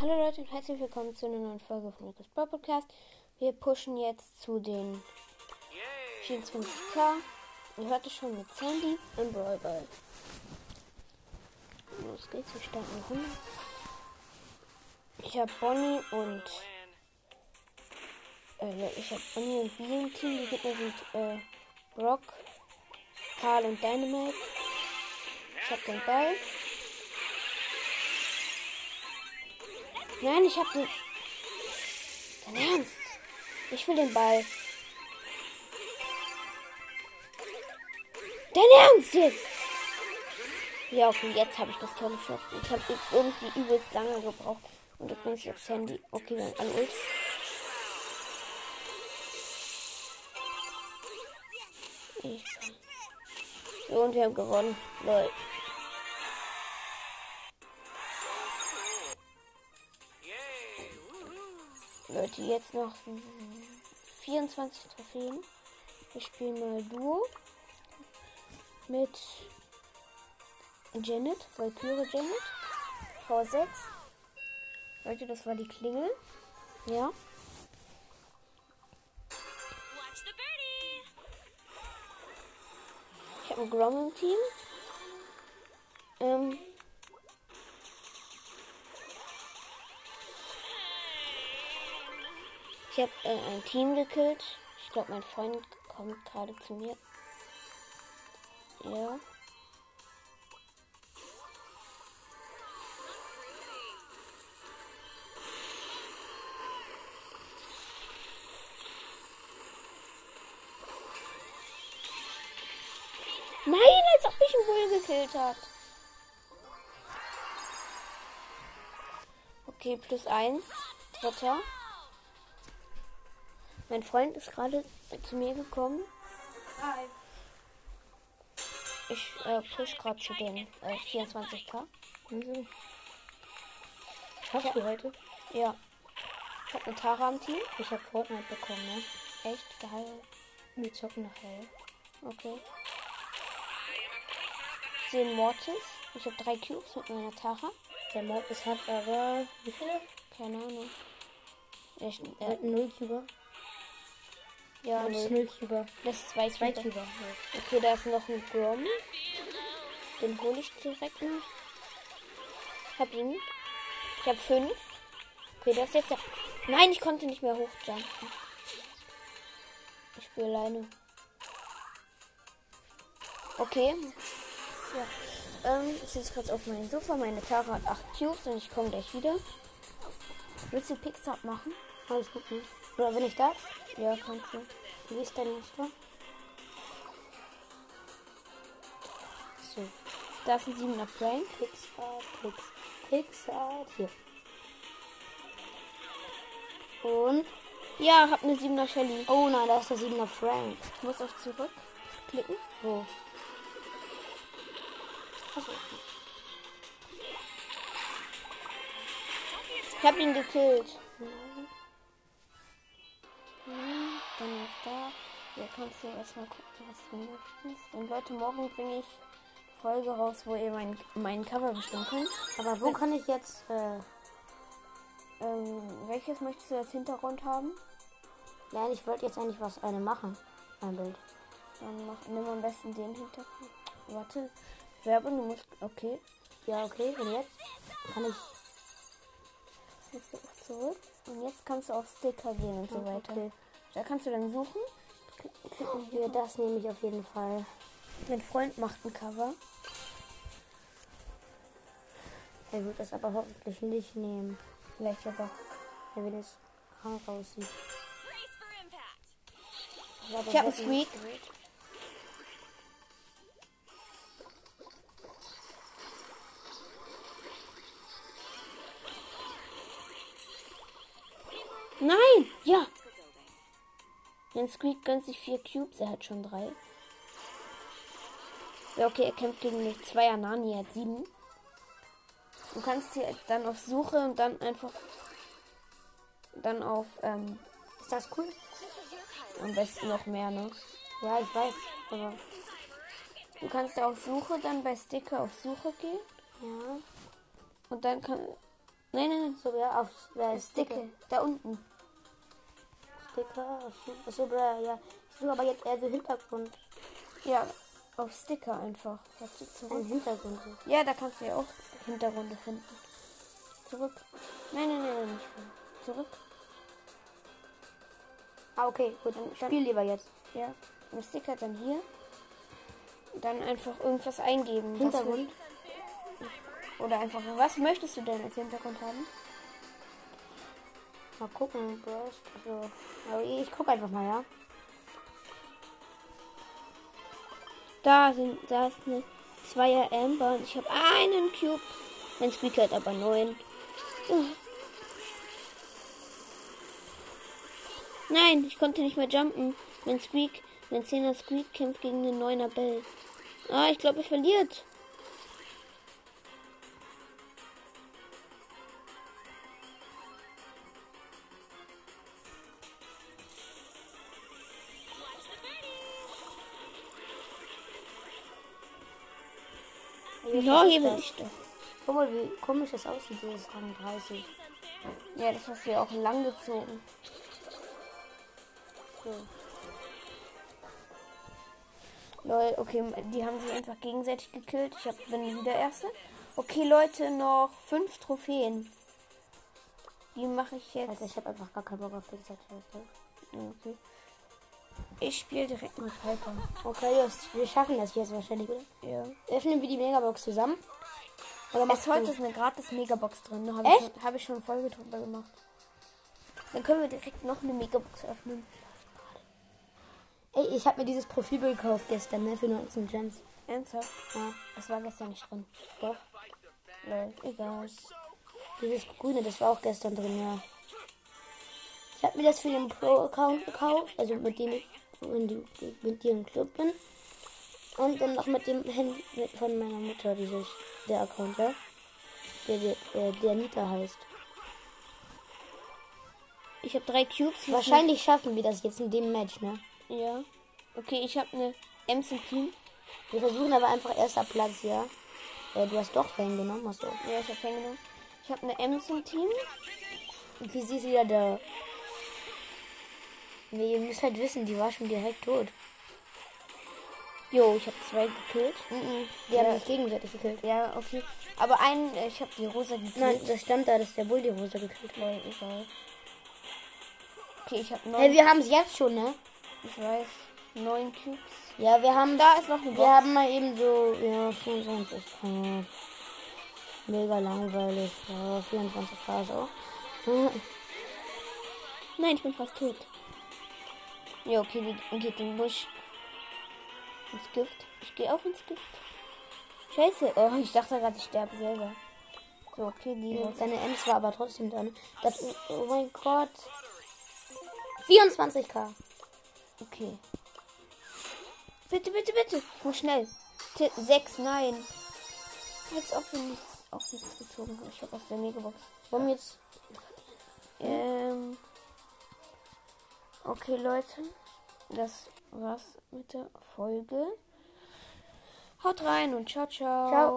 Hallo Leute und herzlich willkommen zu einer neuen Folge von Lucas Brawl Podcast. Wir pushen jetzt zu den 24k. Ihr hört es schon mit Sandy im Brawl Ball. Los geht's, wir starten eine Runde. Ich habe Bonnie und äh, ich habe Bonnie und B im Team. Die Gegner sind äh, Brock, Karl und Dynamite. Ich habe den Ball. Nein, ich habe den. Dein Ernst? Ich will den Ball. Dein Ernst jetzt? Ja, okay, jetzt habe ich das tolle Shot. Ich habe irgendwie übelst lange gebraucht. Und jetzt bin ich aufs Handy. Okay, dann an Ult. Ich und wir haben gewonnen. Lol. Leute, jetzt noch 24 Trophäen. Ich spiele mal Duo mit Janet, Valkyrie Janet, V6. Leute, das war die Klingel. Ja. Ich habe ein Grom im Team. Ähm. Ich habe äh, ein Team gekillt. Ich glaube, mein Freund kommt gerade zu mir. Ja. Nein, als ob mich ein Bull gekillt hat. Okay, plus eins. Dritter. Mein Freund ist gerade zu mir gekommen. Hi. Ich äh, push gerade zu den äh, 24k. Also. Schaffst du heute? Ja. Ich habe eine Tara am Team. Ich habe Fortnite bekommen, ne? Echt geil. Wir zocken nachher. Okay. Einen Mortis. Ich habe drei Cubes mit meiner Tara. Der Mortis hat aber. Wie viele? Keine Ahnung. Ich, Er äh, hat einen Nullcuber. Ja, Das ist. Nullcuber. Das ist zwei Zwei Cuber. Cuber. Okay, da ist noch ein Grom. Den hole ich direkt mal. Hab ihn. Ich habe fünf. Okay, das ist jetzt der. Nein, ich konnte nicht mehr hochjumpen. Ich spiele alleine. Okay. Ja. Ähm, ich sitze gerade auf meinem Sofa. Meine Tara hat 8 Cubes und ich komme gleich wieder. Willst du Pixar machen? Alles gut, ne? Oder wenn ich darf? Ja, kannst du. Wie ist dein Muster? So. Da ist ein 7er Frank. Pixar, Pix. Pixar. Hier. Und ja, hab eine 7er Shelly. Oh nein, da ist der 7er Frank. Ich muss auf zurück klicken. Wo? Achso. Ich hab ihn gekillt. Hm, Dann ist da. Hier kannst du erstmal gucken, was du möchtest. Und Leute, morgen bringe ich Folge raus, wo ihr mein, meinen Cover bestimmen könnt. Aber wo kann ich jetzt. Äh, Ähm, welches möchtest du als Hintergrund haben? ja, ich wollte jetzt eigentlich was eine machen. Mein Bild. Dann mach, nimm am besten den Hintergrund. Warte. Werbung, du musst. Okay. Ja, okay. Und jetzt kann ich. Zurück. Und jetzt kannst du auf Sticker gehen und so Ah, weiter. okay. Da kannst du dann suchen. Klick- Klicken Ja, hier. das nehme ich auf jeden Fall. Mein Freund macht ein Cover. Er wird das aber hoffentlich nicht nehmen. Vielleicht aber. Er will es aussieht. Brace for impact. Ich, Ich habe einen Squeak. Ja! Den Squeak gönnt sich vier Cubes, er hat schon drei. Ja, okay, er kämpft gegen eine Zweier Nani, er hat sieben. Du kannst hier dann auf Suche und dann einfach dann auf ähm, Ist das cool? am besten noch mehr, ne? Ja, ich weiß. Aber Du kannst ja auf Suche dann bei Sticker auf Suche gehen ja. und dann kann Nein, nein, nein. So, ja, auf äh, Sticker. Da unten. Sticker. Achso, bra, ja. Ich suche aber jetzt eher so Hintergrund. Ja, auf Sticker einfach. Hast du zurück? Ein Hintergrund. Ja, da kannst du ja auch Hintergründe finden. Zurück. Nein, nein, nein, nein, nicht. Zurück. Ah, okay, gut, dann spiel lieber jetzt. Ja. Und Sticker dann hier. Dann einfach irgendwas eingeben. was Hintergrund. Oder einfach, was möchtest du denn als Hintergrund haben? Mal gucken. Also, ich guck einfach mal, ja. Da sind, da ist eine Zweier Amber und ich habe einen Cube. Mein Squeak hat aber neun. Nein, ich konnte nicht mehr jumpen. Mein Squeak, mein 10er Squeak kämpft gegen den 9er Bell. Ah, ich glaube, ich verliert. Ja, hier bin ich doch. Guck mal, wie komisch das aussieht, dieses Rang 30. Ja, das hast du ja auch lang gezogen. So. Lol, okay, die haben sich einfach gegenseitig gekillt. Ich hab, bin wieder Erste. Okay, Leute, noch fünf Trophäen. Die mache ich jetzt. Also ich habe einfach gar keinen Bock auf die Zeit. Okay. Ich spiele direkt mit Piper. Okay, Just, wir schaffen das jetzt wahrscheinlich, oder? Ja. Öffnen wir die Megabox zusammen? Oder machst heute du? ist eine gratis Megabox drin. Da habe Echt? ich, schon- hab ich schon eine Folge drüber gemacht. Dann können wir direkt noch eine Megabox öffnen. Ey, ich habe mir dieses Profilbild gekauft gestern, ne, für 19 Gems. Ernsthaft? Ja, Das war gestern nicht drin. doch. Lol, egal. Dieses grüne, das war auch gestern drin, ja. Ich habe mir das für den Pro-Account gekauft, also mit dem ich in die, mit dir im Club bin. Und dann noch mit dem Handy mit- von meiner Mutter, dieses, der Account, ja. Der, der, der, der Nita heißt. Ich habe drei Cubes. Wahrscheinlich schaffen wir das jetzt in dem Match, ne? Ja. Okay, ich habe eine Ems im Team. Wir versuchen aber einfach erster Platz, ja. Äh, du hast doch Fan genommen, hast du. Ja, ich habe genommen. Ich habe eine Ems im Team. Wie sie ist wieder da. Nee, ihr müsst halt wissen, die war schon direkt tot. Jo, ich habe zwei gekillt. Mhm. Die Ja. haben sich gegenseitig gekillt. Ja, okay. Aber einen, äh, ich habe die rosa gekillt. Nein, das stand da, dass der Bull die Hose gekillt hat. Egal. Okay, ich habe neun. Hey, wir haben es jetzt schon, ne? ich weiß. Neun Cubes. Ja, wir haben Da ist noch eine Wir haben mal eben so, ja, 24 K. Mega langweilig. Ja, 24 K so. Nein, ich bin fast tot. Ja, okay, die geht in den Busch. Ins Gift. Ich gehe auch ins Gift. Scheiße. Oh, ich dachte gerade, ich sterbe selber. So, okay, die. Ja, Seine Ems war aber trotzdem da. ne? Das, oh mein Gott. 24k. Okay. Bitte, bitte, bitte. Muss schnell. T sechs, nein. Als ob wir nichts, auch nichts gezogen haben. Ich habe aus der Megabox. Wir jetzt. Ähm. Okay, Leute. Das war's mit der Folge. Haut rein und ciao, ciao. Ciao.